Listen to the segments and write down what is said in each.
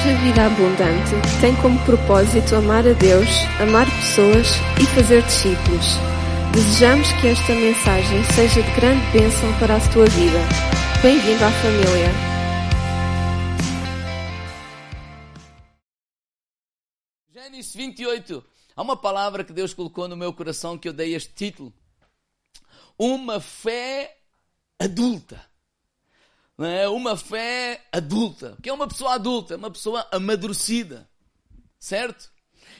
Igreja Vida Abundante tem como propósito amar a Deus, amar pessoas e fazer discípulos. Desejamos que esta mensagem seja de grande bênção para a tua vida. Bem-vindo à família. Gênesis 28. Há uma palavra que Deus colocou no meu coração que eu dei este título. Uma fé adulta. Não é? Uma fé adulta. Que é uma pessoa adulta? É uma pessoa amadurecida. Certo?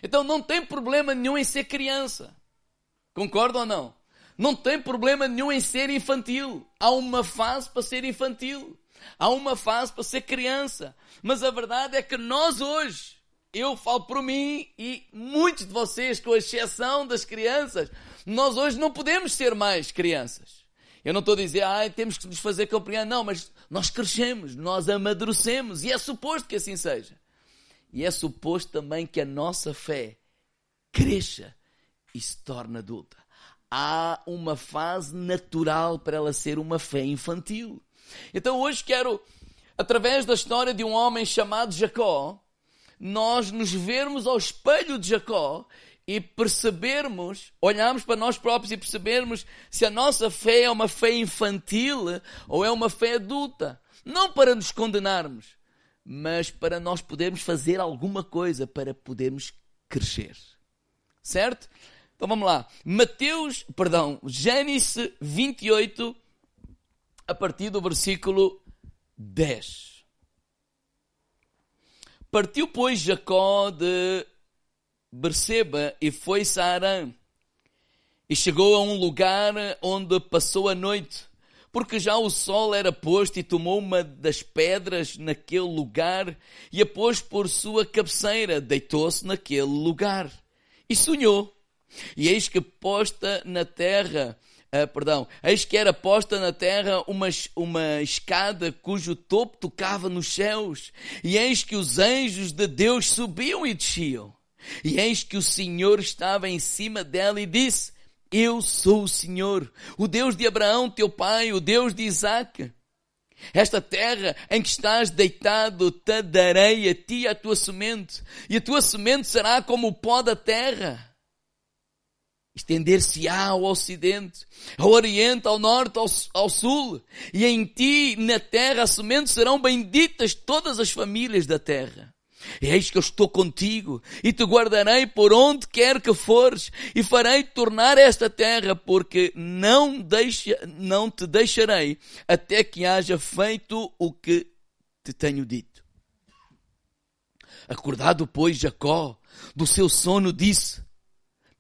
Então não tem problema nenhum em ser criança. Concorda ou não? Não tem problema nenhum em ser infantil. Há uma fase para ser infantil. Há uma fase para ser criança. Mas a verdade é que nós hoje, eu falo por mim e muitos de vocês, com exceção das crianças, nós hoje não podemos ser mais crianças. Eu não estou a dizer, ah, temos que nos fazer compreender. Não, mas nós crescemos, nós amadurecemos e é suposto que assim seja. E é suposto também que a nossa fé cresça e se torne adulta. Há uma fase natural para ela ser uma fé infantil. Então hoje quero, através da história de um homem chamado Jacó, nós nos vermos ao espelho de Jacó e percebermos, olharmos para nós próprios e percebermos se a nossa fé é uma fé infantil ou é uma fé adulta. Não para nos condenarmos, mas para nós podermos fazer alguma coisa para podermos crescer. Certo? Então vamos lá. Mateus, perdão, Gênesis 28, a partir do versículo 10. Partiu, pois, Jacó de Berseba e foi-se a Arã. E chegou a um lugar onde passou a noite, porque já o sol era posto e tomou uma das pedras naquele lugar e a pôs por sua cabeceira, deitou-se naquele lugar e sonhou. E eis que posta na terra, uh, perdão, eis que era posta na terra uma, uma escada cujo topo tocava nos céus, e eis que os anjos de Deus subiam e desciam. E eis que o Senhor estava em cima dela e disse: Eu sou o Senhor, o Deus de Abraão, teu pai, o Deus de Isaac. Esta terra em que estás deitado te darei a ti a tua semente, e a tua semente será como o pó da terra. Estender-se-á ao ocidente, ao oriente, ao norte, ao, ao sul, e em ti, na terra, a semente serão benditas todas as famílias da terra. Eis que eu estou contigo e te guardarei por onde quer que fores e farei tornar esta terra porque não, deixa, não te deixarei até que haja feito o que te tenho dito. Acordado, pois, Jacó do seu sono disse,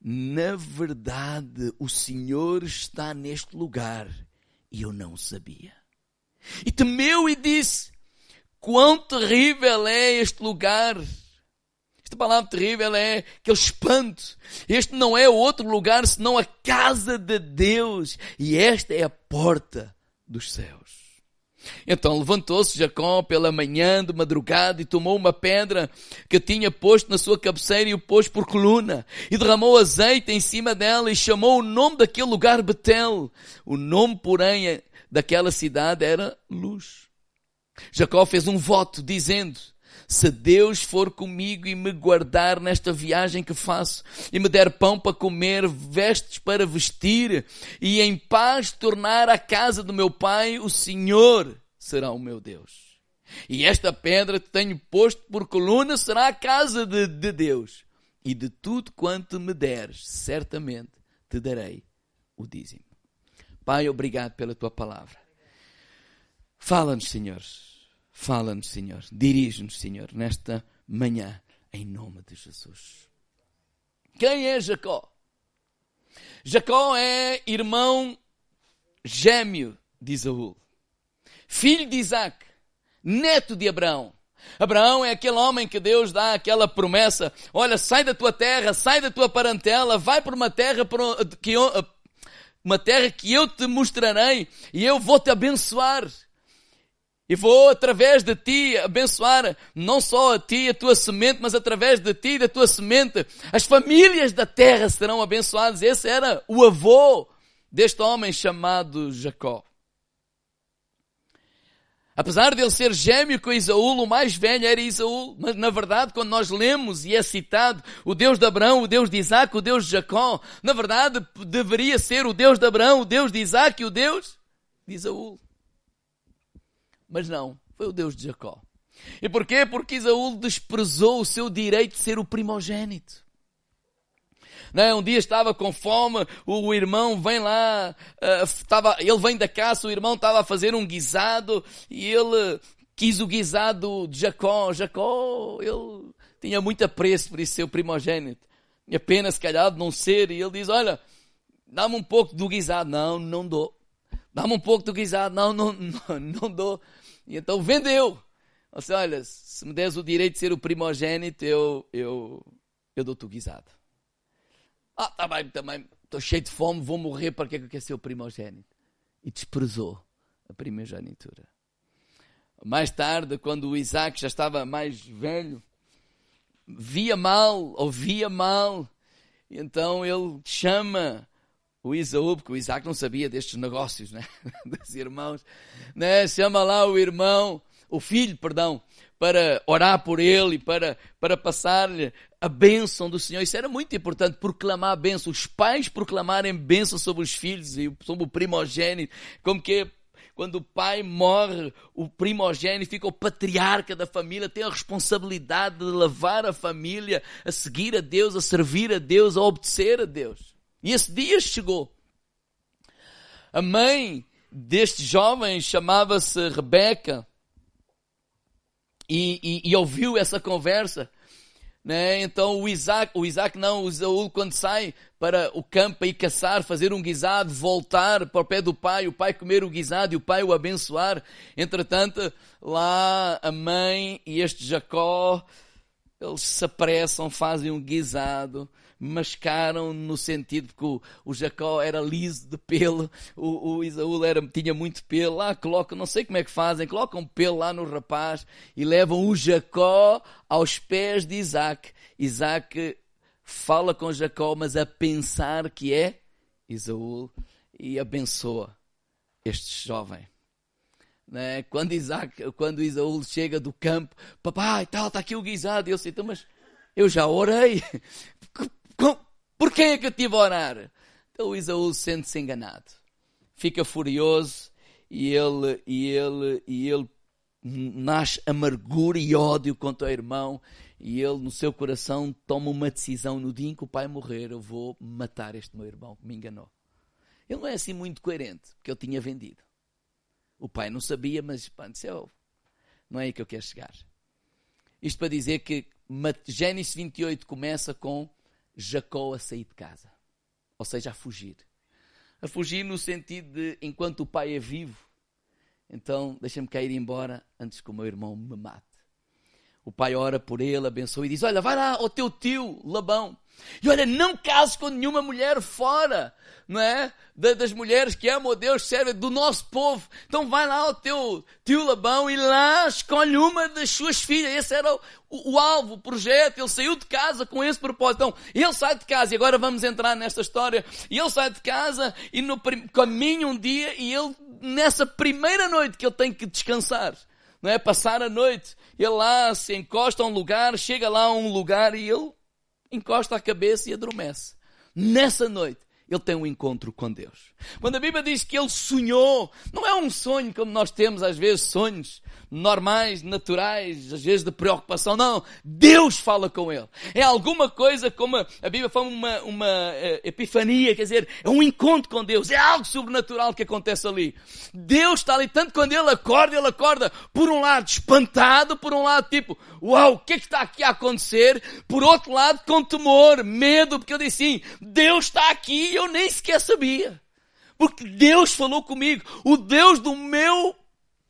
na verdade o Senhor está neste lugar e eu não sabia. E temeu e disse, Quão terrível é este lugar! Esta palavra terrível é que eu espanto. Este não é outro lugar senão a casa de Deus. E esta é a porta dos céus. Então levantou-se Jacó pela manhã de madrugada e tomou uma pedra que tinha posto na sua cabeceira e o pôs por coluna e derramou azeite em cima dela e chamou o nome daquele lugar Betel. O nome, porém, daquela cidade era Luz. Jacó fez um voto dizendo, se Deus for comigo e me guardar nesta viagem que faço, e me der pão para comer, vestes para vestir, e em paz tornar a casa do meu pai, o Senhor será o meu Deus. E esta pedra que tenho posto por coluna será a casa de, de Deus. E de tudo quanto me deres, certamente te darei o dízimo. Pai, obrigado pela tua palavra. Fala-nos, Senhor Fala-nos, Senhor. Dirige-nos, Senhor, nesta manhã, em nome de Jesus. Quem é Jacó? Jacó é irmão gêmeo de Isaú, filho de Isaac, neto de Abraão. Abraão é aquele homem que Deus dá aquela promessa: olha, sai da tua terra, sai da tua parentela, vai para uma terra que eu, uma terra que eu te mostrarei e eu vou te abençoar. E vou, através de ti, abençoar não só a ti a tua semente, mas através de ti e da tua semente, as famílias da terra serão abençoadas. Esse era o avô deste homem chamado Jacó. Apesar de ele ser gêmeo com Isaú, o mais velho era Isaú. Mas na verdade, quando nós lemos e é citado o Deus de Abraão, o Deus de Isaac, o Deus de Jacó, na verdade deveria ser o Deus de Abraão, o Deus de Isaac e o Deus de Isaú. Mas não, foi o Deus de Jacó. E porquê? Porque Isaú desprezou o seu direito de ser o primogênito. Né? Um dia estava com fome, o irmão vem lá, estava, ele vem da caça, o irmão estava a fazer um guisado e ele quis o guisado de Jacó. Jacó, ele tinha muito apreço por isso ser o primogênito. E apenas, se calhar, de não ser. E ele diz, olha, dá-me um pouco do guisado. Não, não dou. Dá-me um pouco do guisado. Não, não, não, não dou. E então vendeu. Você, olha, se me des o direito de ser o primogênito, eu, eu, eu dou-te o guisado. Ah, tá bem, também estou cheio de fome, vou morrer, para que é que eu quero ser o primogênito? E desprezou a primogenitura. Mais tarde, quando o Isaac já estava mais velho, via mal, ouvia mal, e então ele chama o Isaú, porque o Isaac não sabia destes negócios, né? dos irmãos, né? chama lá o irmão, o filho, perdão, para orar por ele para, para passar-lhe a bênção do Senhor. Isso era muito importante, proclamar a bênção. Os pais proclamarem bênção sobre os filhos e sobre o primogênito. Como que quando o pai morre, o primogênito fica o patriarca da família, tem a responsabilidade de levar a família a seguir a Deus, a servir a Deus, a obedecer a Deus. E esse dia chegou. A mãe deste jovem chamava-se Rebeca e, e, e ouviu essa conversa. Né? Então o Isaac, o Isaac não, o quando sai para o campo e caçar, fazer um guisado, voltar para o pé do pai, o pai comer o guisado e o pai o abençoar. Entretanto, lá a mãe e este Jacó, eles se apressam, fazem um guisado, mascaram no sentido que o, o Jacó era liso de pelo, o, o Isaú era, tinha muito pelo, lá colocam, não sei como é que fazem, colocam pelo lá no rapaz e levam o Jacó aos pés de Isaac. Isaac fala com Jacó, mas a pensar que é Isaú e abençoa este jovem. Né? Quando Isaac, quando Isaú chega do campo, papai, tal, está aqui o guisado, e eu sei, então, mas eu já orei. Por quem é que eu tive a orar? Então Isaú sente-se enganado. Fica furioso e ele, e ele, e ele nasce amargura e ódio contra o irmão e ele no seu coração toma uma decisão no dia em que o pai morrer, eu vou matar este meu irmão que me enganou. Ele não é assim muito coerente, porque eu tinha vendido. O pai não sabia, mas pá, oh, não é aí que eu quero chegar. Isto para dizer que Gênesis 28 começa com Jacó a sair de casa. Ou seja, a fugir. A fugir no sentido de enquanto o pai é vivo, então deixa-me cair embora antes que o meu irmão me mate. O pai ora por ele, abençoa e diz: Olha, vai lá ao teu tio Labão. E olha, não cases com nenhuma mulher fora, não é? Das mulheres que amam a Deus, servem do nosso povo. Então vai lá ao teu tio Labão e lá escolhe uma das suas filhas. Esse era o, o, o alvo, o projeto. Ele saiu de casa com esse propósito. Então, ele sai de casa, e agora vamos entrar nesta história. E ele sai de casa e no caminho um dia, e ele, nessa primeira noite que ele tem que descansar, não é? Passar a noite, ele lá se encosta a um lugar, chega lá a um lugar e ele encosta a cabeça e adormece. Nessa noite, ele tem um encontro com Deus. Quando a Bíblia diz que ele sonhou, não é um sonho como nós temos às vezes sonhos normais, naturais, às vezes de preocupação. Não, Deus fala com ele. É alguma coisa como a Bíblia fala uma, uma uh, epifania, quer dizer, é um encontro com Deus. É algo sobrenatural que acontece ali. Deus está ali, tanto quando ele acorda, ele acorda por um lado espantado, por um lado tipo, uau, o que é que está aqui a acontecer? Por outro lado com temor, medo, porque ele diz assim, Deus está aqui e eu nem sequer sabia. Porque Deus falou comigo. O Deus do meu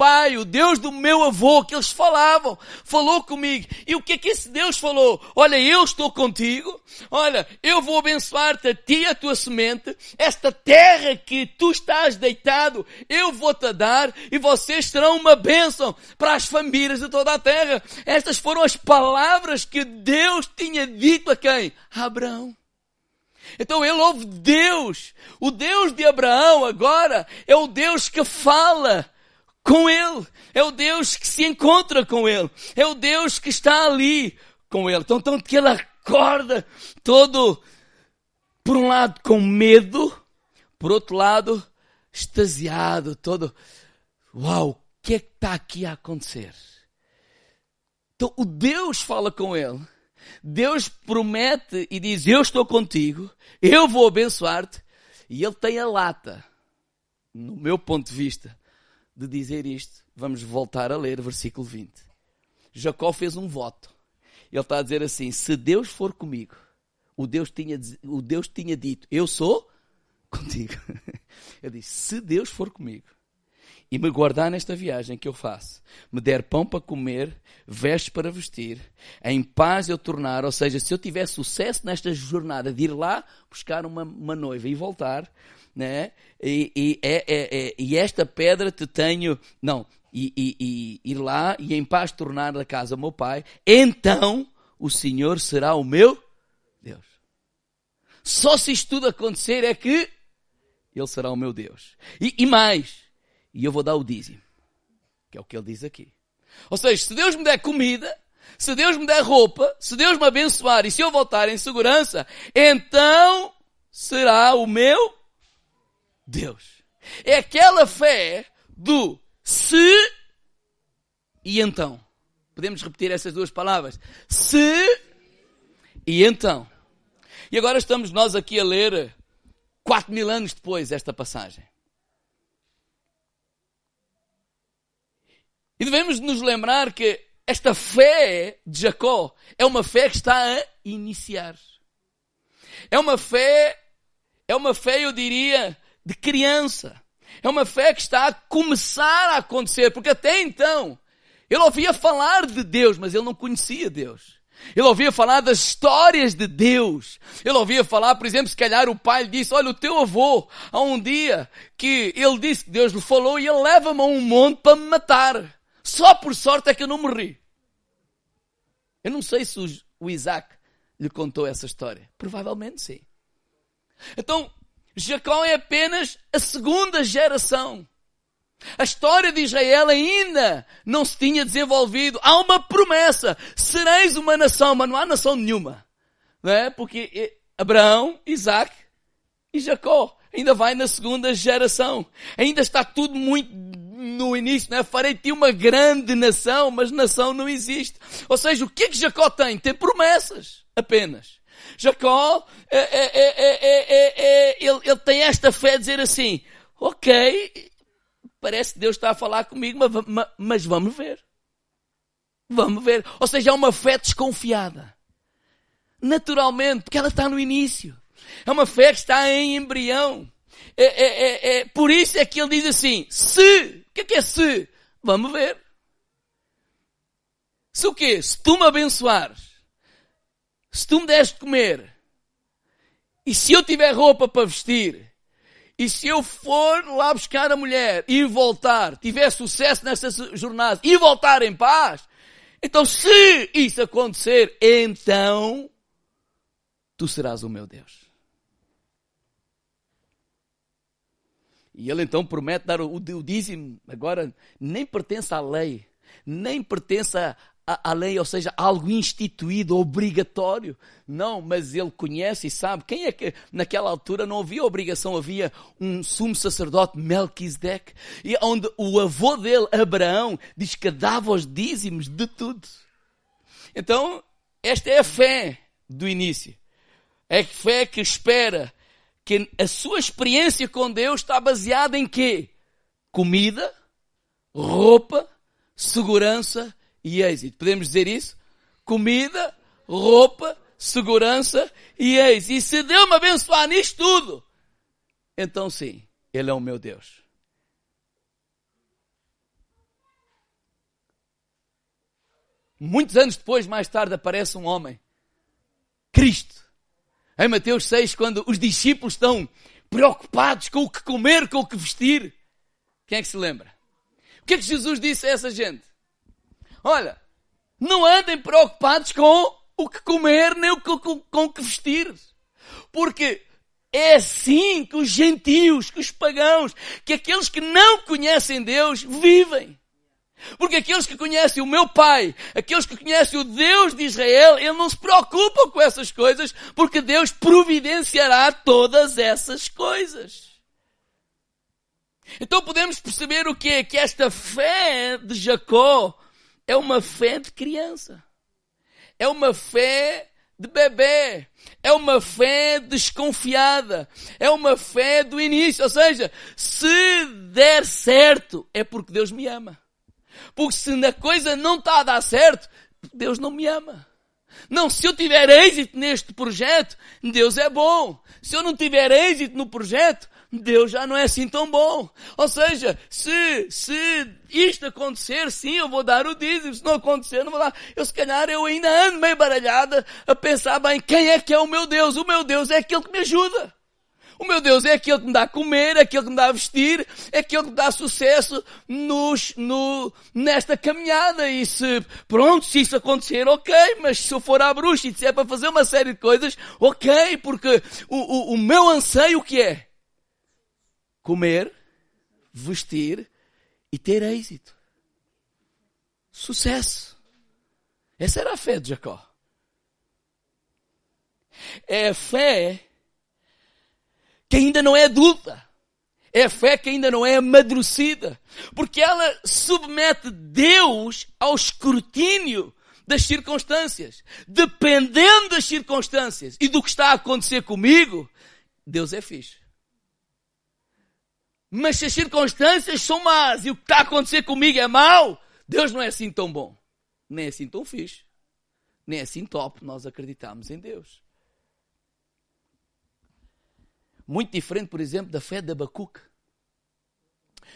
pai, o Deus do meu avô, que eles falavam, falou comigo. E o que é que esse Deus falou? Olha, eu estou contigo. Olha, eu vou abençoar-te a ti e a tua semente. Esta terra que tu estás deitado, eu vou-te dar e vocês serão uma bênção para as famílias de toda a terra. Estas foram as palavras que Deus tinha dito a quem? A Abraão. Então ele ouve Deus. O Deus de Abraão agora é o Deus que fala com Ele. É o Deus que se encontra com Ele. É o Deus que está ali com Ele. Então, tanto que ele acorda todo, por um lado, com medo, por outro lado, extasiado, todo, uau, o que é que está aqui a acontecer? Então, o Deus fala com ele. Deus promete e diz: Eu estou contigo, eu vou abençoar-te. E ele tem a lata, no meu ponto de vista, de dizer isto. Vamos voltar a ler versículo 20. Jacó fez um voto. Ele está a dizer assim: Se Deus for comigo, o Deus tinha, o Deus tinha dito: Eu sou contigo. Eu disse: Se Deus for comigo e me guardar nesta viagem que eu faço, me der pão para comer, vestes para vestir, em paz eu tornar, ou seja, se eu tiver sucesso nesta jornada de ir lá buscar uma, uma noiva e voltar, né? E, e, é, é, é, e esta pedra te tenho, não, e, e, e ir lá e em paz tornar a casa meu pai, então o Senhor será o meu Deus. Só se isto tudo acontecer é que Ele será o meu Deus. E, e mais, e eu vou dar o dízimo. Que é o que ele diz aqui. Ou seja, se Deus me der comida, se Deus me der roupa, se Deus me abençoar e se eu voltar em segurança, então será o meu Deus. É aquela fé do se e então. Podemos repetir essas duas palavras. Se e então. E agora estamos nós aqui a ler quatro mil anos depois esta passagem. E devemos nos lembrar que esta fé de Jacó é uma fé que está a iniciar. É uma fé, é uma fé, eu diria, de criança. É uma fé que está a começar a acontecer, porque até então ele ouvia falar de Deus, mas ele não conhecia Deus. Ele ouvia falar das histórias de Deus. Ele ouvia falar, por exemplo, se calhar o pai lhe disse, olha, o teu avô, há um dia que ele disse que Deus lhe falou e ele leva-me a um monte para me matar. Só por sorte é que eu não morri. Eu não sei se o Isaac lhe contou essa história. Provavelmente sim. Então, Jacó é apenas a segunda geração. A história de Israel ainda não se tinha desenvolvido. Há uma promessa. Sereis uma nação, mas não há nação nenhuma. Não é? Porque Abraão, Isaac e Jacó ainda vai na segunda geração. Ainda está tudo muito no início, né? Farei-te uma grande nação, mas nação não existe. Ou seja, o que é que Jacó tem? Tem promessas, apenas. Jacó, é, é, é, ele, ele tem esta fé de dizer assim, ok, parece que Deus está a falar comigo, mas, mas vamos ver. Vamos ver. Ou seja, é uma fé desconfiada. Naturalmente, porque ela está no início. É uma fé que está em embrião. É, é, é, é, por isso é que ele diz assim: se, o que é que é se? Vamos ver. Se o quê? Se tu me abençoares, se tu me deres de comer, e se eu tiver roupa para vestir, e se eu for lá buscar a mulher e voltar, tiver sucesso nessa jornada e voltar em paz, então se isso acontecer, então tu serás o meu Deus. E ele então promete dar o, o dízimo, agora nem pertence à lei, nem pertence à, lei, ou seja, algo instituído, obrigatório. Não, mas ele conhece e sabe. Quem é que naquela altura não havia obrigação? Havia um sumo sacerdote, Melquisedeque, e onde o avô dele, Abraão, diz que dava os dízimos de tudo. Então, esta é a fé do início. É a fé que espera que a sua experiência com Deus está baseada em quê? Comida, roupa, segurança e êxito. Podemos dizer isso? Comida, roupa, segurança e êxito. E se Deus me abençoar nisto tudo, então sim, Ele é o meu Deus. Muitos anos depois, mais tarde, aparece um homem, Cristo, em Mateus 6, quando os discípulos estão preocupados com o que comer, com o que vestir. Quem é que se lembra? O que é que Jesus disse a essa gente? Olha, não andem preocupados com o que comer, nem com, com, o que vestir. Porque é assim que os gentios, que os pagãos, que aqueles que não conhecem Deus vivem. Porque aqueles que conhecem o meu Pai, aqueles que conhecem o Deus de Israel, ele não se preocupa com essas coisas, porque Deus providenciará todas essas coisas. Então podemos perceber o quê? Que esta fé de Jacó é uma fé de criança. É uma fé de bebê. É uma fé desconfiada. É uma fé do início. Ou seja, se der certo, é porque Deus me ama. Porque se a coisa não está a dar certo, Deus não me ama. Não, se eu tiver êxito neste projeto, Deus é bom. Se eu não tiver êxito no projeto, Deus já não é assim tão bom. Ou seja, se, se isto acontecer, sim, eu vou dar o dízimo. Se não acontecer, não vou dar. Eu se calhar eu ainda ando meio baralhada a pensar bem, quem é que é o meu Deus? O meu Deus é aquele que me ajuda. O meu Deus é aquele que me dá a comer, é aquele que me dá a vestir, é aquele que me dá sucesso nos, no, nesta caminhada. E se, pronto, se isso acontecer, ok, mas se eu for à bruxa e se é para fazer uma série de coisas, ok, porque o, o, o meu anseio que é? Comer, vestir e ter êxito. Sucesso. Essa era a fé de Jacó. É fé que ainda não é adulta. É fé que ainda não é amadurecida. Porque ela submete Deus ao escrutínio das circunstâncias. Dependendo das circunstâncias e do que está a acontecer comigo, Deus é fixe. Mas se as circunstâncias são más e o que está a acontecer comigo é mau, Deus não é assim tão bom. Nem é assim tão fixe. Nem é assim top. Nós acreditamos em Deus. Muito diferente, por exemplo, da fé de Abacuque.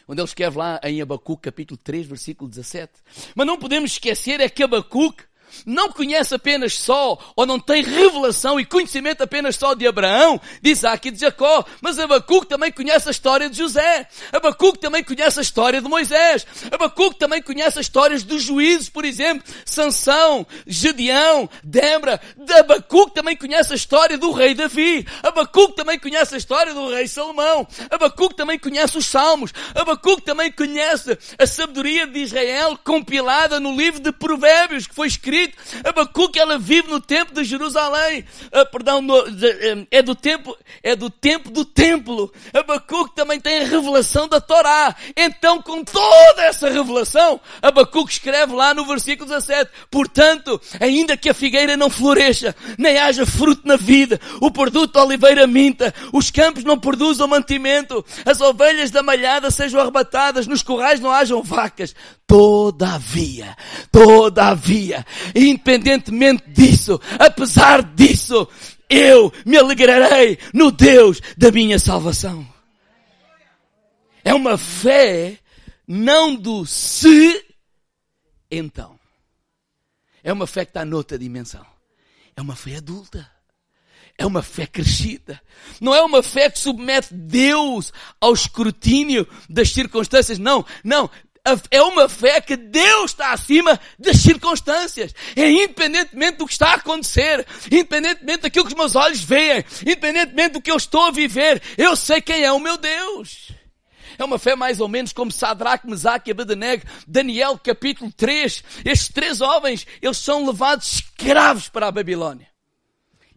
Onde ele escreve lá em Abacuque, capítulo 3, versículo 17. Mas não podemos esquecer é que Abacuque não conhece apenas só, ou não tem revelação e conhecimento apenas só de Abraão, de Isaac e de Jacó, mas Abacuque também conhece a história de José. Abacuque também conhece a história de Moisés. Abacuque também conhece as histórias dos juízes, por exemplo, Sansão, Gedeão, Débora. Abacuque também conhece a história do rei Davi. Abacuque também conhece a história do rei Salomão. Abacuque também conhece os salmos. Abacuque também conhece a sabedoria de Israel compilada no livro de Provérbios que foi escrito escrito. Abacuque, ela vive no tempo de Jerusalém. Ah, perdão, no, de, eh, é do tempo, é do tempo do templo. Abacuque também tem a revelação da Torá. Então, com toda essa revelação, Abacuque escreve lá no versículo 17, portanto, ainda que a figueira não floresça, nem haja fruto na vida, o produto da oliveira minta, os campos não produzam mantimento, as ovelhas da malhada sejam arrebatadas, nos corrais não hajam vacas, Todavia, todavia, independentemente disso, apesar disso, eu me alegrarei no Deus da minha salvação. É uma fé não do se, então. É uma fé que está noutra dimensão. É uma fé adulta. É uma fé crescida. Não é uma fé que submete Deus ao escrutínio das circunstâncias. Não, não é uma fé que Deus está acima das circunstâncias. É independentemente do que está a acontecer, independentemente daquilo que os meus olhos veem, independentemente do que eu estou a viver, eu sei quem é o meu Deus. É uma fé mais ou menos como Sadraque, Mesaque e Abednego, Daniel capítulo 3. Estes três homens, eles são levados escravos para a Babilônia.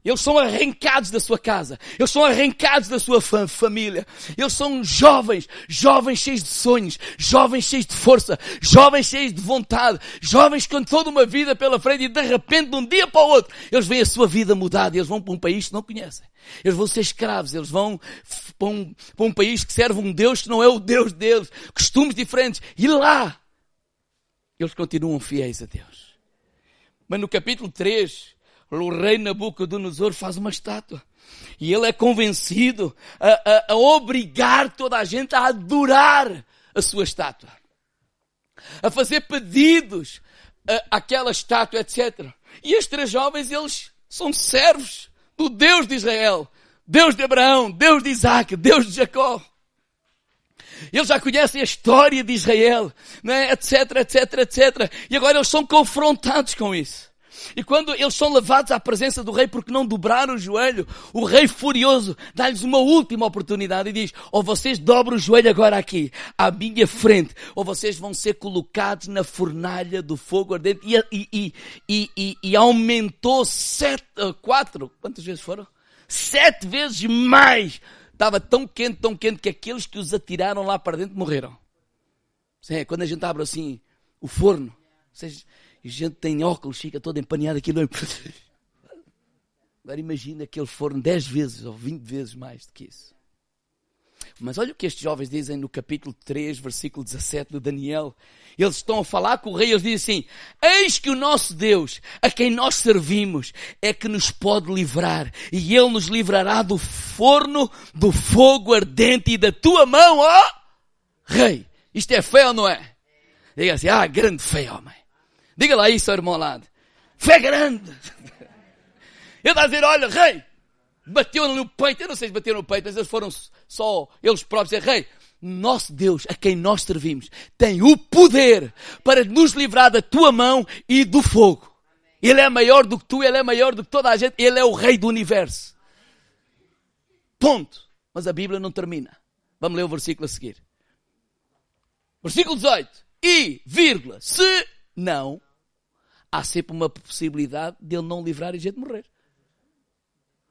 Eles são arrancados da sua casa. Eles são arrancados da sua família. Eles são jovens, jovens cheios de sonhos, jovens cheios de força, jovens cheios de vontade, jovens com toda uma vida pela frente e de repente, de um dia para o outro, eles veem a sua vida mudada e eles vão para um país que não conhecem. Eles vão ser escravos, eles vão para um, para um país que serve um Deus que não é o Deus deles, costumes diferentes. E lá, eles continuam fiéis a Deus. Mas no capítulo 3, o rei Nabucodonosor faz uma estátua. E ele é convencido a, a, a obrigar toda a gente a adorar a sua estátua. A fazer pedidos àquela estátua, etc. E estes três jovens, eles são servos do Deus de Israel. Deus de Abraão, Deus de Isaac, Deus de Jacó. Eles já conhecem a história de Israel, né? etc, etc, etc. E agora eles são confrontados com isso. E quando eles são levados à presença do rei porque não dobraram o joelho, o rei furioso dá-lhes uma última oportunidade e diz, ou vocês dobram o joelho agora aqui, à minha frente, ou vocês vão ser colocados na fornalha do fogo ardente. E, e, e, e, e aumentou sete, uh, quatro, quantas vezes foram? Sete vezes mais. Estava tão quente, tão quente que aqueles que os atiraram lá para dentro morreram. Sim, quando a gente abre assim o forno, vocês, e gente tem óculos, fica todo empaneado aquilo. Agora imagina aquele forno 10 vezes ou 20 vezes mais do que isso. Mas olha o que estes jovens dizem no capítulo 3, versículo 17 de Daniel. Eles estão a falar com o rei, eles dizem assim, eis que o nosso Deus, a quem nós servimos, é que nos pode livrar, e Ele nos livrará do forno, do fogo ardente e da tua mão, ó oh, rei. Isto é fé ou não é? Diga assim, ah, grande fé, homem. Diga lá isso, irmão ao lado. Fé grande. Ele está a dizer, olha, rei, bateu no peito, eu não sei se bateu no peito, mas eles foram só eles próprios, dizer, rei, nosso Deus, a quem nós servimos, tem o poder para nos livrar da tua mão e do fogo. Ele é maior do que tu, ele é maior do que toda a gente, ele é o rei do universo. Ponto. Mas a Bíblia não termina. Vamos ler o versículo a seguir. Versículo 18. E, vírgula, se não, há sempre uma possibilidade de ele não livrar e a gente morrer.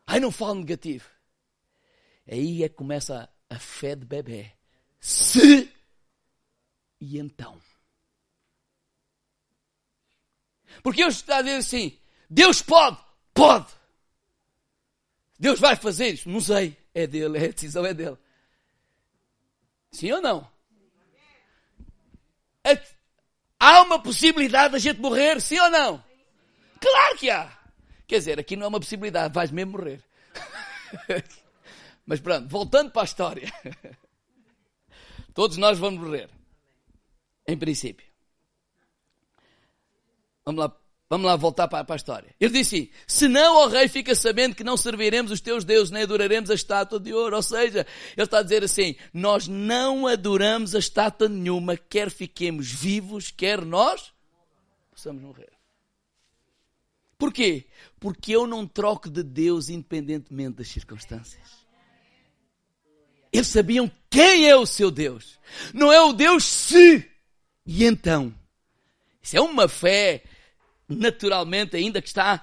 Ai, não falo negativo. Aí é que começa a fé de bebê. Se e então. Porque eu estou a dizer assim, Deus pode, pode. Deus vai fazer isso, não sei. É dele, a decisão é dele. Sim ou não? Há uma possibilidade da gente morrer, sim ou não? Claro que há. Quer dizer, aqui não é uma possibilidade, vais mesmo morrer. Mas pronto, voltando para a história. Todos nós vamos morrer. Em princípio. Vamos lá, vamos lá voltar para, a história. Ele disse assim, se não, ó rei, fica sabendo que não serviremos os teus deuses, nem adoraremos a estátua de ouro. Ou seja, ele está a dizer assim, nós não adoramos a estátua nenhuma, quer fiquemos vivos, quer nós possamos morrer. Porquê? Porque eu não troco de Deus independentemente das circunstâncias. Eles sabiam quem é o seu Deus. Não é o Deus se e então. Isso é uma fé naturalmente ainda que está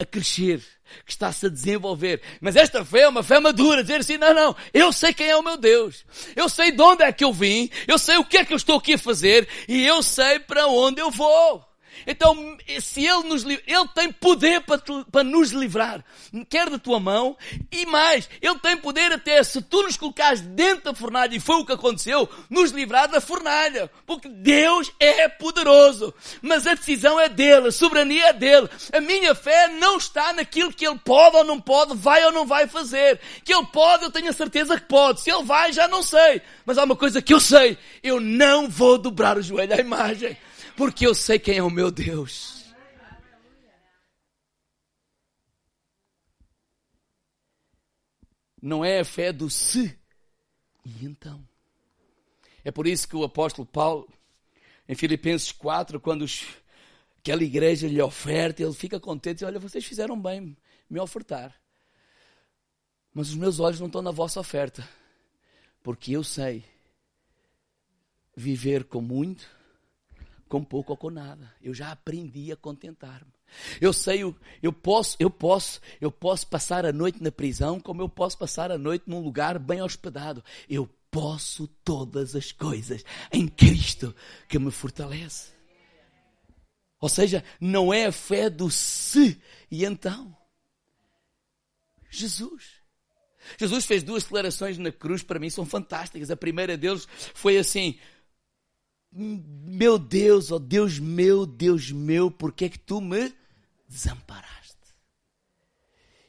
a crescer, que está-se a desenvolver. Mas esta fé é uma fé madura, dizer assim, não, não, eu sei quem é o meu Deus. Eu sei de onde é que eu vim, eu sei o que é que eu estou aqui a fazer e eu sei para onde eu vou. Então, se Ele nos Ele tem poder para, para nos livrar, quer da tua mão, e mais, Ele tem poder até, se tu nos colocares dentro da fornalha, e foi o que aconteceu, nos livrar da fornalha. Porque Deus é poderoso. Mas a decisão é dele, a soberania é dele. A minha fé não está naquilo que Ele pode ou não pode, vai ou não vai fazer. Que Ele pode, eu tenho a certeza que pode. Se Ele vai, já não sei. Mas há uma coisa que eu sei, eu não vou dobrar o joelho à imagem porque eu sei quem é o meu Deus. Não é a fé do se e então. É por isso que o apóstolo Paulo, em Filipenses 4, quando os, aquela igreja lhe oferta, ele fica contente e olha, vocês fizeram bem me ofertar. Mas os meus olhos não estão na vossa oferta. Porque eu sei viver com muito com pouco ou com nada. Eu já aprendi a contentar-me. Eu sei, eu posso, eu posso, eu posso passar a noite na prisão, como eu posso passar a noite num lugar bem hospedado. Eu posso todas as coisas em Cristo que me fortalece. Ou seja, não é a fé do se e então. Jesus. Jesus fez duas declarações na cruz, para mim são fantásticas. A primeira deles foi assim: meu Deus, ó oh Deus meu, Deus meu, por que é que tu me desamparaste?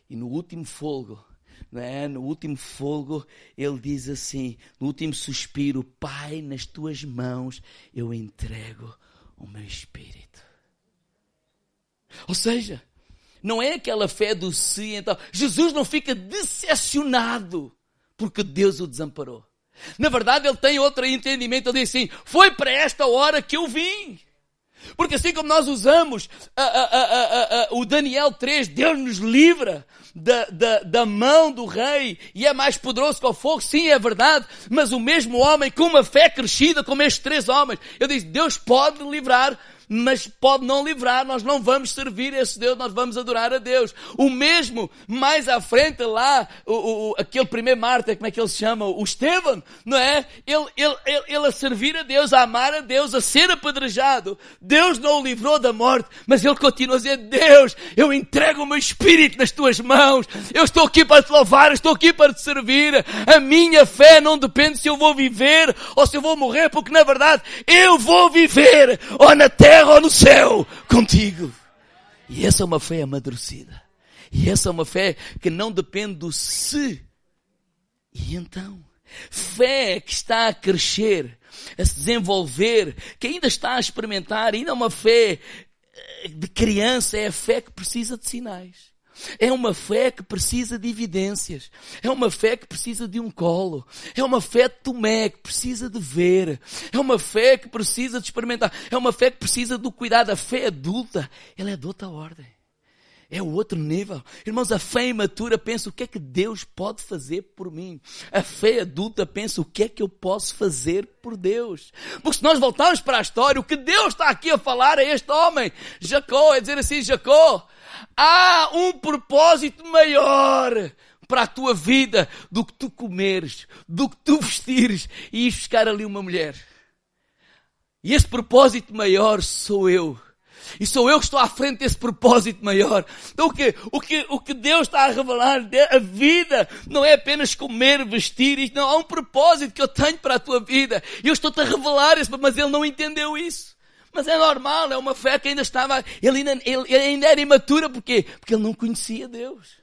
E no último fogo, é? no último fogo, ele diz assim, no último suspiro, Pai, nas tuas mãos eu entrego o meu espírito. Ou seja, não é aquela fé do sim, então, Jesus não fica decepcionado porque Deus o desamparou. Na verdade, ele tem outro entendimento. Ele diz assim: Foi para esta hora que eu vim. Porque assim como nós usamos a, a, a, o Daniel 3, Deus nos livra da, da, da mão do rei e é mais poderoso que o fogo, sim, é verdade, mas o mesmo homem com uma fé crescida como estes três homens, eu disse, Deus pode livrar mas pode não livrar, nós não vamos servir esse Deus, nós vamos adorar a Deus. O mesmo, mais à frente lá, o, o, aquele primeiro Marta, como é que ele se chama? O Estevão, não é? Ele, ele, ele, ele a servir a Deus, a amar a Deus, a ser apedrejado. Deus não o livrou da morte, mas ele continua a dizer, Deus, eu entrego o meu espírito nas tuas mãos, eu estou aqui para te louvar, estou aqui para te servir. A minha fé não depende se eu vou viver ou se eu vou morrer, porque na verdade eu vou viver, ou na terra terra ou no céu contigo. E essa é uma fé amadurecida. E essa é uma fé que não depende do se. E então, fé que está a crescer, a se desenvolver, que ainda está a experimentar, ainda é uma fé eh, de criança, é a fé que precisa de sinais. É uma fé que precisa de evidências. É uma fé que precisa de um colo. É uma fé de Tomé que precisa de ver. É uma fé que precisa de experimentar. É uma fé que precisa do cuidado. A fé adulta, ela é de outra ordem. É o outro nível. Irmãos, a fé imatura pensa o que é que Deus pode fazer por mim. A fé adulta pensa o que é que eu posso fazer por Deus. Porque se nós voltarmos para a história, o que Deus está aqui a falar a este homem, Jacó, é dizer assim, Jacó, há um propósito maior para a tua vida do que tu comeres, do que tu vestires e ir buscar ali uma mulher. E esse propósito maior sou eu. E sou eu que estou à frente desse propósito maior. Então o que, o que, o que Deus está a revelar, a vida não é apenas comer, vestir, não, há um propósito que eu tenho para a tua vida. E eu estou-te a revelar isso, mas ele não entendeu isso. Mas é normal, é uma fé que ainda estava, ele ainda, ele, ele ainda era imatura, porquê? Porque ele não conhecia Deus.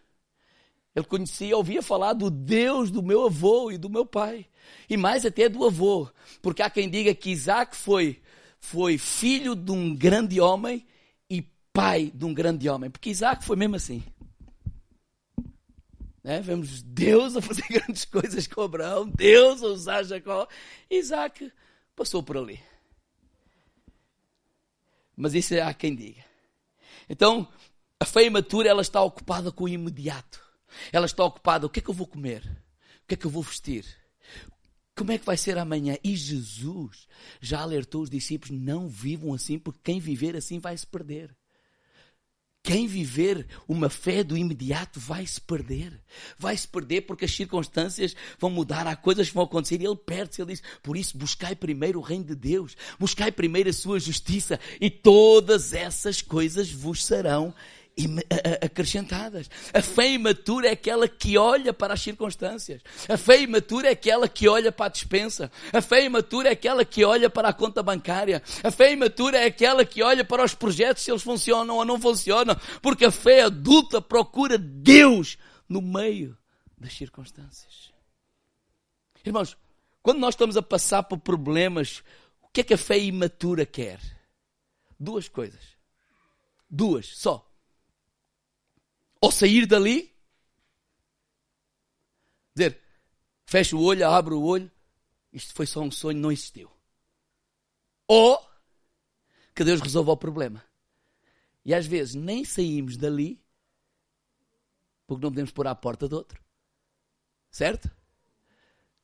Ele conhecia, ouvia falar do Deus do meu avô e do meu pai. E mais até do avô. Porque há quem diga que Isaac foi, foi filho de um grande homem e pai de um grande homem. Porque Isaac foi mesmo assim. Né? Vemos Deus a fazer grandes coisas com Abraão, Deus a usar Jacó. Isaac passou por ali. Mas isso há quem diga. Então, a fé imatura, ela está ocupada com o imediato. Ela está ocupada, o que é que eu vou comer? O que é que eu vou vestir? Como é que vai ser amanhã? E Jesus já alertou os discípulos: não vivam assim, porque quem viver assim vai se perder. Quem viver uma fé do imediato vai se perder. Vai se perder porque as circunstâncias vão mudar, há coisas que vão acontecer e ele perde-se. Ele diz: Por isso, buscai primeiro o reino de Deus, buscai primeiro a sua justiça e todas essas coisas vos serão acrescentadas. A fé imatura é aquela que olha para as circunstâncias. A fé imatura é aquela que olha para a dispensa. A fé imatura é aquela que olha para a conta bancária. A fé imatura é aquela que olha para os projetos se eles funcionam ou não funcionam. Porque a fé adulta procura Deus no meio das circunstâncias. Irmãos, quando nós estamos a passar por problemas, o que é que a fé imatura quer? Duas coisas. Duas, só ou sair dali, dizer, fecha o olho, abre o olho, isto foi só um sonho, não existiu. Ou que Deus resolva o problema. E às vezes nem saímos dali porque não podemos pôr à porta do outro. Certo?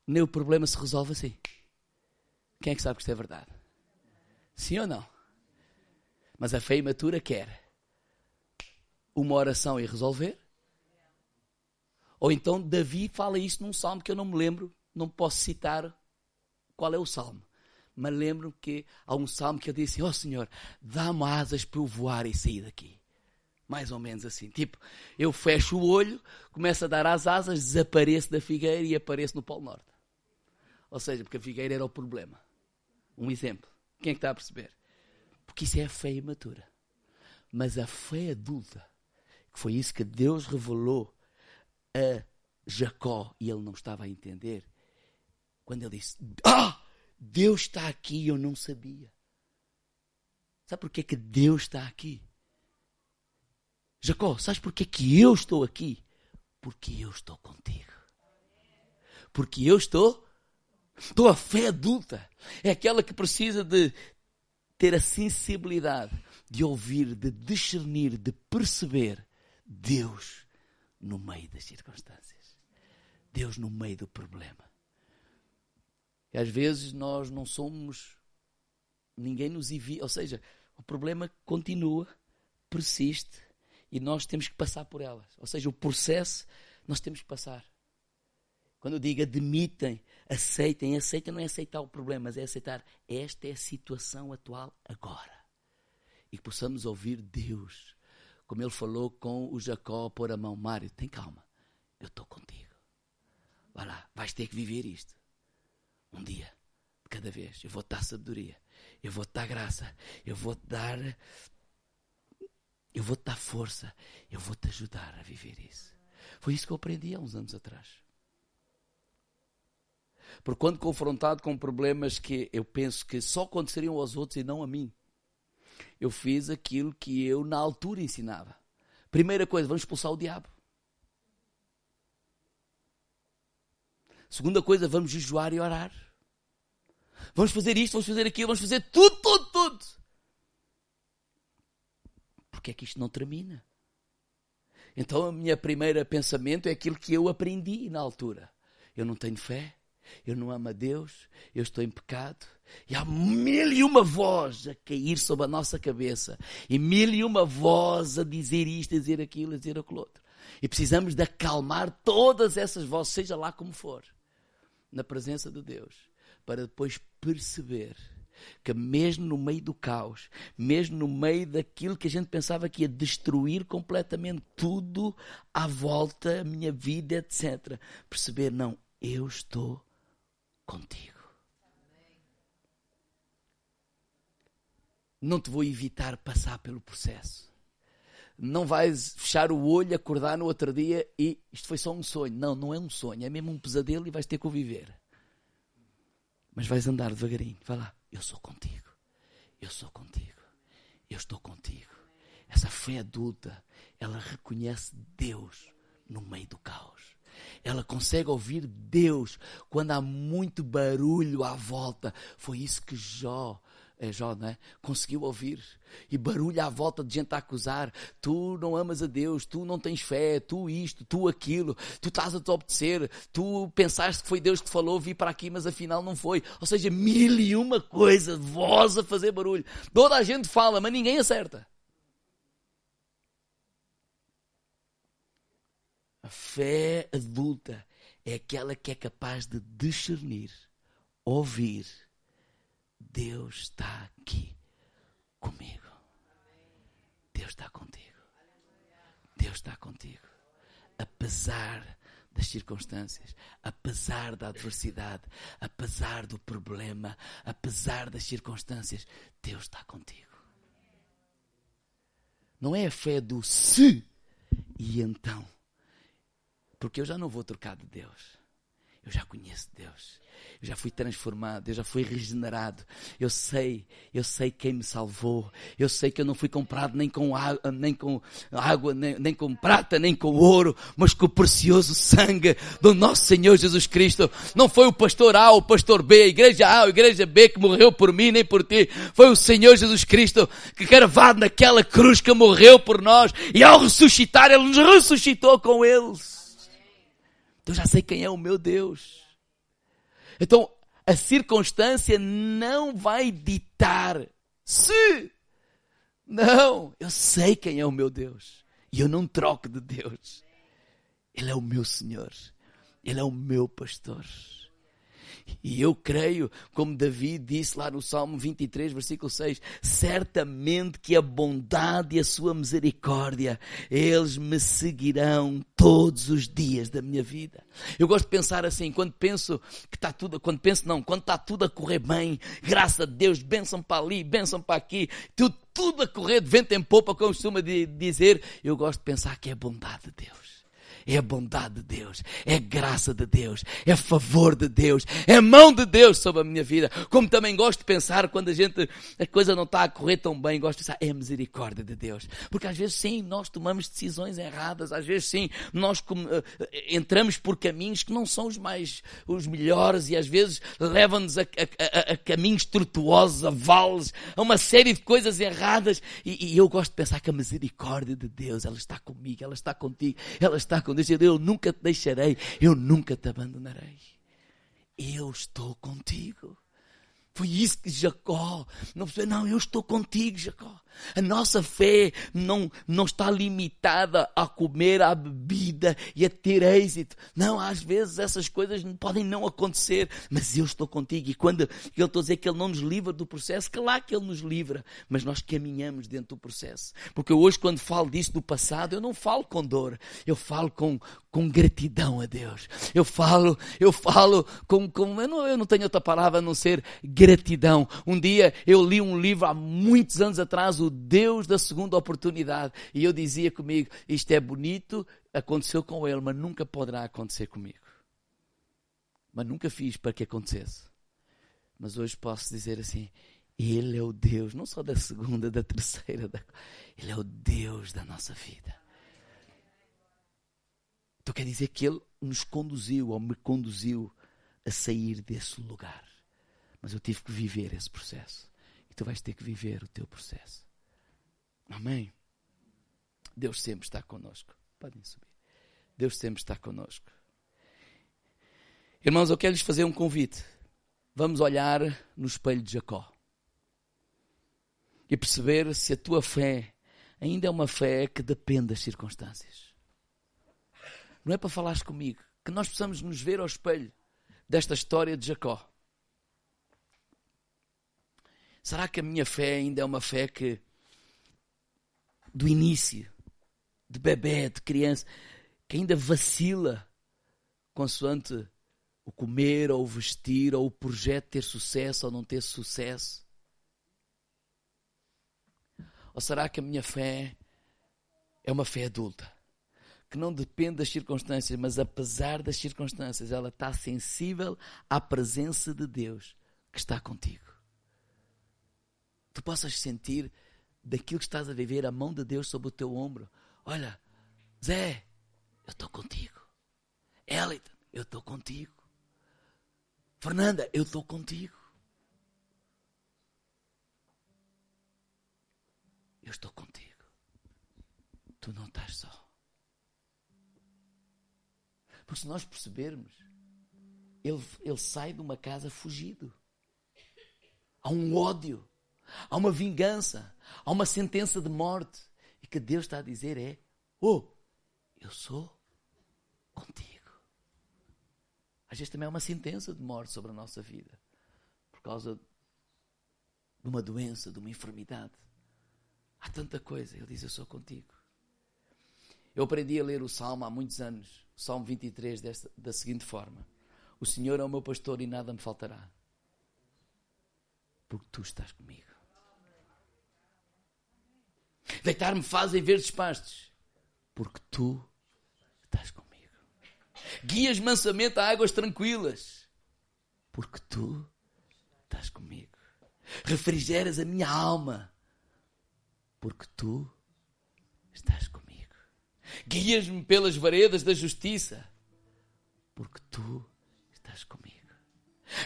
Nem o problema se resolve assim. Quem é que sabe que isto é verdade? Sim ou não? Mas a fé imatura quer uma oração e resolver. Ou então Davi fala isto num salmo que eu não me lembro, não posso citar qual é o salmo. Mas lembro que há um salmo que eu disse: Ó oh, Senhor, dá-me asas para eu voar e sair daqui. Mais ou menos assim. Tipo, eu fecho o olho, começo a dar as asas, desapareço da figueira e apareço no Polo Norte. Ou seja, porque a figueira era o problema. Um exemplo. Quem é que está a perceber? Porque isso é a fé imatura. Mas a fé adulta foi isso que Deus revelou a Jacó e ele não estava a entender. Quando ele disse: Ah, Deus está aqui eu não sabia. Sabe porquê que Deus está aqui? Jacó, sabes porquê que eu estou aqui? Porque eu estou contigo. Porque eu estou. Estou a fé adulta. É aquela que precisa de ter a sensibilidade de ouvir, de discernir, de perceber Deus no meio das circunstâncias. Deus no meio do problema. E às vezes nós não somos, ninguém nos envia, ou seja, o problema continua, persiste e nós temos que passar por elas. Ou seja, o processo nós temos que passar. Quando eu digo admitem, aceitem, aceitem não é aceitar o problema, mas é aceitar esta é a situação atual agora. E que possamos ouvir Deus, como ele falou com o Jacó, pôr a mão, Mário, tem calma, eu estou contigo. Vai lá, vais ter que viver isto. Um dia, de cada vez. Eu vou-te dar sabedoria, eu vou-te dar graça, eu vou-te dar. Eu vou-te dar força, eu vou-te ajudar a viver isso. Foi isso que eu aprendi há uns anos atrás. Porque quando confrontado com problemas que eu penso que só aconteceriam aos outros e não a mim, eu fiz aquilo que eu na altura ensinava. Primeira coisa, vamos expulsar o diabo. Segunda coisa, vamos jejuar e orar. Vamos fazer isto, vamos fazer aquilo, vamos fazer tudo, tudo, tudo. Porque é que isto não termina? Então, o meu primeiro pensamento é aquilo que eu aprendi na altura. Eu não tenho fé, eu não amo a Deus, eu estou em pecado. E há mil e uma voz a cair sobre a nossa cabeça. E mil e uma voz a dizer isto, a dizer aquilo, a dizer aquilo outro. E precisamos de acalmar todas essas vozes, seja lá como for, na presença de Deus, para depois perceber que mesmo no meio do caos, mesmo no meio daquilo que a gente pensava que ia destruir completamente tudo à volta, a minha vida, etc., perceber, não, eu estou contigo. Não te vou evitar passar pelo processo. Não vais fechar o olho, acordar no outro dia e isto foi só um sonho. Não, não é um sonho, é mesmo um pesadelo e vais ter que o viver. Mas vais andar devagarinho. Vai lá, eu sou contigo. Eu sou contigo. Eu estou contigo. Essa fé adulta, ela reconhece Deus no meio do caos. Ela consegue ouvir Deus quando há muito barulho à volta. Foi isso que Jó, é Jó, né? Conseguiu ouvir. E barulho à volta de gente a acusar. Tu não amas a Deus, tu não tens fé, tu isto, tu aquilo, tu estás a te obedecer, tu pensaste que foi Deus que falou, vi para aqui, mas afinal não foi. Ou seja, mil e uma coisa, voz a fazer barulho. Toda a gente fala, mas ninguém acerta. A fé adulta é aquela que é capaz de discernir, ouvir. Deus está aqui comigo. Deus está contigo. Deus está contigo. Apesar das circunstâncias, apesar da adversidade, apesar do problema, apesar das circunstâncias, Deus está contigo. Não é a fé do se e então. Porque eu já não vou trocar de Deus. Eu já conheço Deus. Eu já fui transformado, eu já fui regenerado. Eu sei, eu sei quem me salvou. Eu sei que eu não fui comprado nem com água, nem com, água, nem, nem com prata, nem com ouro, mas com o precioso sangue do nosso Senhor Jesus Cristo. Não foi o pastor A, o pastor B, a igreja A, a igreja B que morreu por mim nem por ti. Foi o Senhor Jesus Cristo que gravado naquela cruz que morreu por nós e ao ressuscitar, Ele nos ressuscitou com eles. Então já sei quem é o meu Deus. Então a circunstância não vai ditar se. Não, eu sei quem é o meu Deus. E eu não troco de Deus. Ele é o meu Senhor. Ele é o meu pastor. E eu creio, como Davi disse lá no Salmo 23, versículo 6, certamente que a bondade e a sua misericórdia, eles me seguirão todos os dias da minha vida. Eu gosto de pensar assim, quando penso que está tudo, quando penso não, quando está tudo a correr bem, graças a Deus, bênção para ali, bênção para aqui, tudo, tudo a correr de vento em popa, como costuma dizer, eu gosto de pensar que é a bondade de Deus é a bondade de Deus, é a graça de Deus, é favor de Deus, é a mão de Deus sobre a minha vida. Como também gosto de pensar quando a gente, a coisa não está a correr tão bem, gosto de pensar, é a misericórdia de Deus. Porque às vezes sim, nós tomamos decisões erradas, às vezes sim, nós uh, entramos por caminhos que não são os mais, os melhores e às vezes levam-nos a, a, a, a, caminhos tortuosos, a vales, a uma série de coisas erradas. E, e eu gosto de pensar que a misericórdia de Deus, ela está comigo, ela está contigo, ela está com Deus. Eu nunca te deixarei, eu nunca te abandonarei. Eu estou contigo. Foi isso que Jacó, não, não, eu estou contigo, Jacó. A nossa fé não, não está limitada a comer, a bebida e a ter êxito. Não, às vezes essas coisas podem não acontecer, mas eu estou contigo. E quando eu estou a dizer que Ele não nos livra do processo, claro que Ele nos livra, mas nós caminhamos dentro do processo. Porque hoje, quando falo disso do passado, eu não falo com dor, eu falo com, com gratidão a Deus. Eu falo, eu falo com, com eu, não, eu não tenho outra palavra a não ser gratidão. Um dia eu li um livro há muitos anos atrás, o Deus da segunda oportunidade. E eu dizia comigo: isto é bonito, aconteceu com ele, mas nunca poderá acontecer comigo. Mas nunca fiz para que acontecesse. Mas hoje posso dizer assim: Ele é o Deus, não só da segunda, da terceira, da... Ele é o Deus da nossa vida. Então quer dizer que Ele nos conduziu, ou me conduziu, a sair desse lugar. Mas eu tive que viver esse processo. E tu vais ter que viver o teu processo. Amém. Deus sempre está conosco. Podem subir. Deus sempre está conosco. Irmãos, eu quero lhes fazer um convite. Vamos olhar no espelho de Jacó e perceber se a tua fé ainda é uma fé que depende das circunstâncias. Não é para falares comigo, que nós possamos nos ver ao espelho desta história de Jacó. Será que a minha fé ainda é uma fé que do início, de bebê, de criança, que ainda vacila consoante o comer ou o vestir ou o projeto ter sucesso ou não ter sucesso? Ou será que a minha fé é uma fé adulta? Que não depende das circunstâncias, mas apesar das circunstâncias, ela está sensível à presença de Deus que está contigo. Tu possas sentir daquilo que estás a viver, a mão de Deus sobre o teu ombro. Olha, Zé, eu estou contigo. Elita, eu estou contigo. Fernanda, eu estou contigo. Eu estou contigo. Tu não estás só. Porque se nós percebermos, ele, ele sai de uma casa fugido. Há um ódio há uma vingança, há uma sentença de morte. E que Deus está a dizer é: Oh, eu sou contigo. Às vezes também há uma sentença de morte sobre a nossa vida, por causa de uma doença, de uma enfermidade. Há tanta coisa. Ele diz: Eu sou contigo. Eu aprendi a ler o Salmo há muitos anos, o Salmo 23, desta, da seguinte forma: O Senhor é o meu pastor e nada me faltará, porque tu estás comigo. Deitar-me fazem verdes pastos, porque tu estás comigo. Guias mansamente a águas tranquilas, porque tu estás comigo. Refrigeras a minha alma, porque tu estás comigo. Guias-me pelas veredas da justiça, porque tu estás comigo.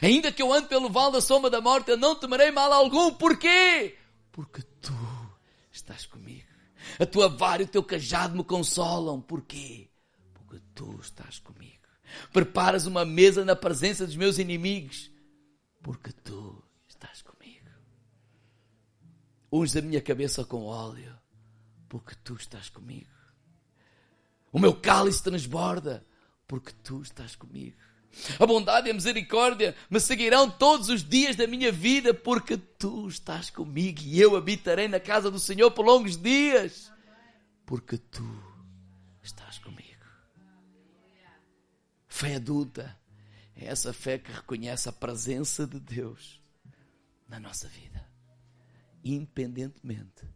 Ainda que eu ande pelo vale da sombra da morte, eu não temerei mal algum. Porquê? Porque estás comigo. A tua vara e o teu cajado me consolam. Porquê? Porque tu estás comigo. Preparas uma mesa na presença dos meus inimigos. Porque tu estás comigo. Unges a minha cabeça com óleo. Porque tu estás comigo. O meu cálice transborda. Porque tu estás comigo. A bondade e a misericórdia me seguirão todos os dias da minha vida, porque tu estás comigo e eu habitarei na casa do Senhor por longos dias, porque tu estás comigo. Fé adulta é essa fé que reconhece a presença de Deus na nossa vida, independentemente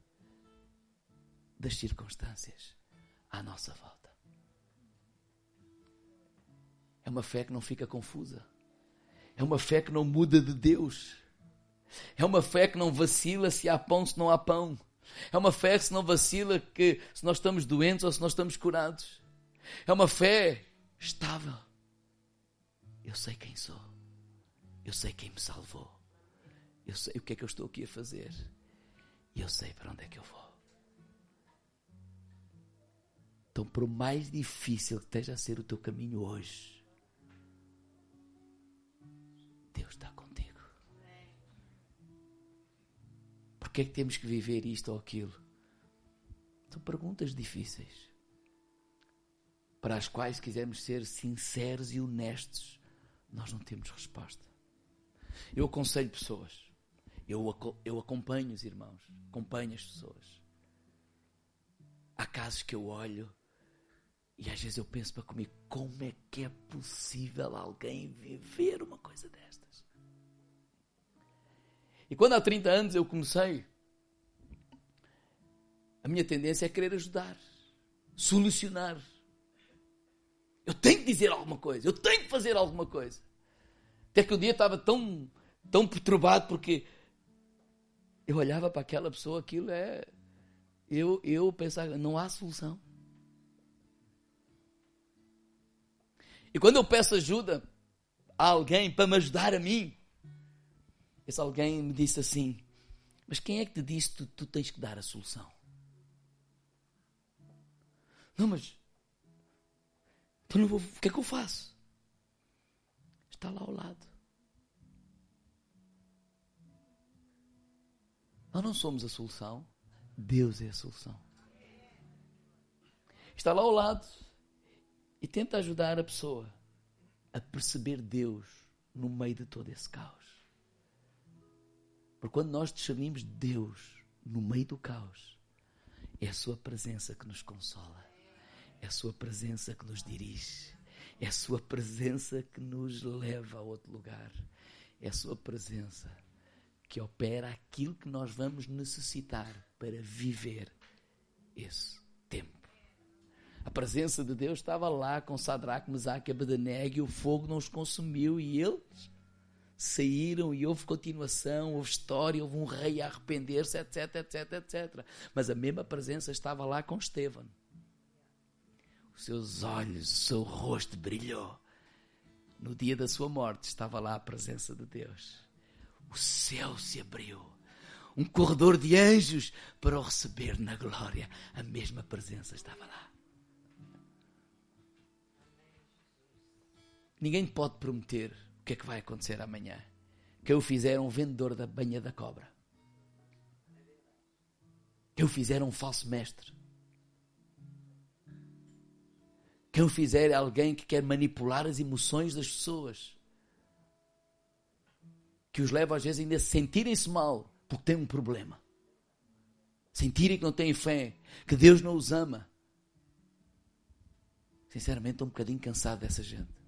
das circunstâncias à nossa volta. É uma fé que não fica confusa. É uma fé que não muda de Deus. É uma fé que não vacila se há pão, se não há pão. É uma fé que se não vacila que se nós estamos doentes ou se nós estamos curados. É uma fé estável. Eu sei quem sou. Eu sei quem me salvou. Eu sei o que é que eu estou aqui a fazer. E eu sei para onde é que eu vou. Então, por mais difícil que esteja a ser o teu caminho hoje, Porquê é que temos que viver isto ou aquilo? São perguntas difíceis para as quais, se quisermos ser sinceros e honestos, nós não temos resposta. Eu aconselho pessoas eu, eu acompanho os irmãos, acompanho as pessoas. Há casos que eu olho e às vezes eu penso para comigo, como é que é possível alguém viver uma coisa destas? E quando há 30 anos eu comecei, a minha tendência é querer ajudar, solucionar. Eu tenho que dizer alguma coisa, eu tenho que fazer alguma coisa. Até que um dia estava tão, tão perturbado porque eu olhava para aquela pessoa, aquilo é. Eu, eu pensava, não há solução. E quando eu peço ajuda a alguém para me ajudar a mim, esse alguém me disse assim: Mas quem é que te disse que tu, tu tens que dar a solução? Não, mas. Então não vou, o que é que eu faço? Está lá ao lado. Nós não somos a solução, Deus é a solução. Está lá ao lado e tenta ajudar a pessoa a perceber Deus no meio de todo esse caos. Porque quando nós discernimos Deus no meio do caos, é a Sua presença que nos consola, é a Sua presença que nos dirige, é a Sua presença que nos leva a outro lugar, é a Sua presença que opera aquilo que nós vamos necessitar para viver esse tempo. A presença de Deus estava lá com Sadraque, Mesaque e Abednego e o fogo não os consumiu e eles saíram e houve continuação, houve história, houve um rei a arrepender-se, etc, etc, etc. Mas a mesma presença estava lá com Estevão. Os seus olhos, o seu rosto brilhou. No dia da sua morte estava lá a presença de Deus o céu se abriu. Um corredor de anjos para o receber na glória. A mesma presença estava lá. Ninguém pode prometer o que é que vai acontecer amanhã. Que eu fizer um vendedor da banha da cobra. Que eu fizer um falso mestre. Que eu fizer alguém que quer manipular as emoções das pessoas que os leva às vezes ainda a sentirem-se mal porque têm um problema. Sentirem que não têm fé, que Deus não os ama. Sinceramente, estou um bocadinho cansado dessa gente.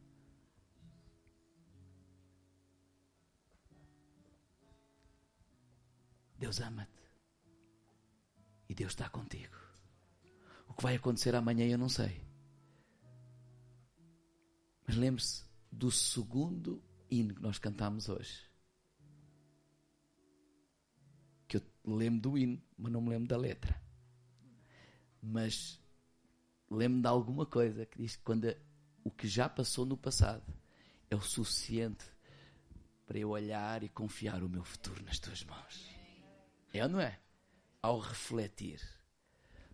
Deus ama-te. E Deus está contigo. O que vai acontecer amanhã eu não sei. Mas lembre-se do segundo hino que nós cantamos hoje. lembro do hino, mas não me lembro da letra. Mas lembro de alguma coisa que diz que quando o que já passou no passado é o suficiente para eu olhar e confiar o meu futuro nas tuas mãos. É ou não é? Ao refletir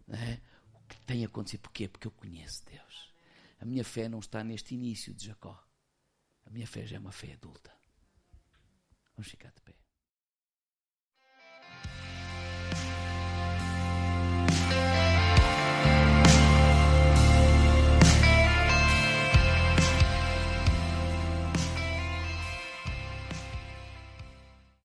é? o que tem acontecido. Porquê? Porque eu conheço Deus. A minha fé não está neste início de Jacó. A minha fé já é uma fé adulta. Vamos ficar de pé.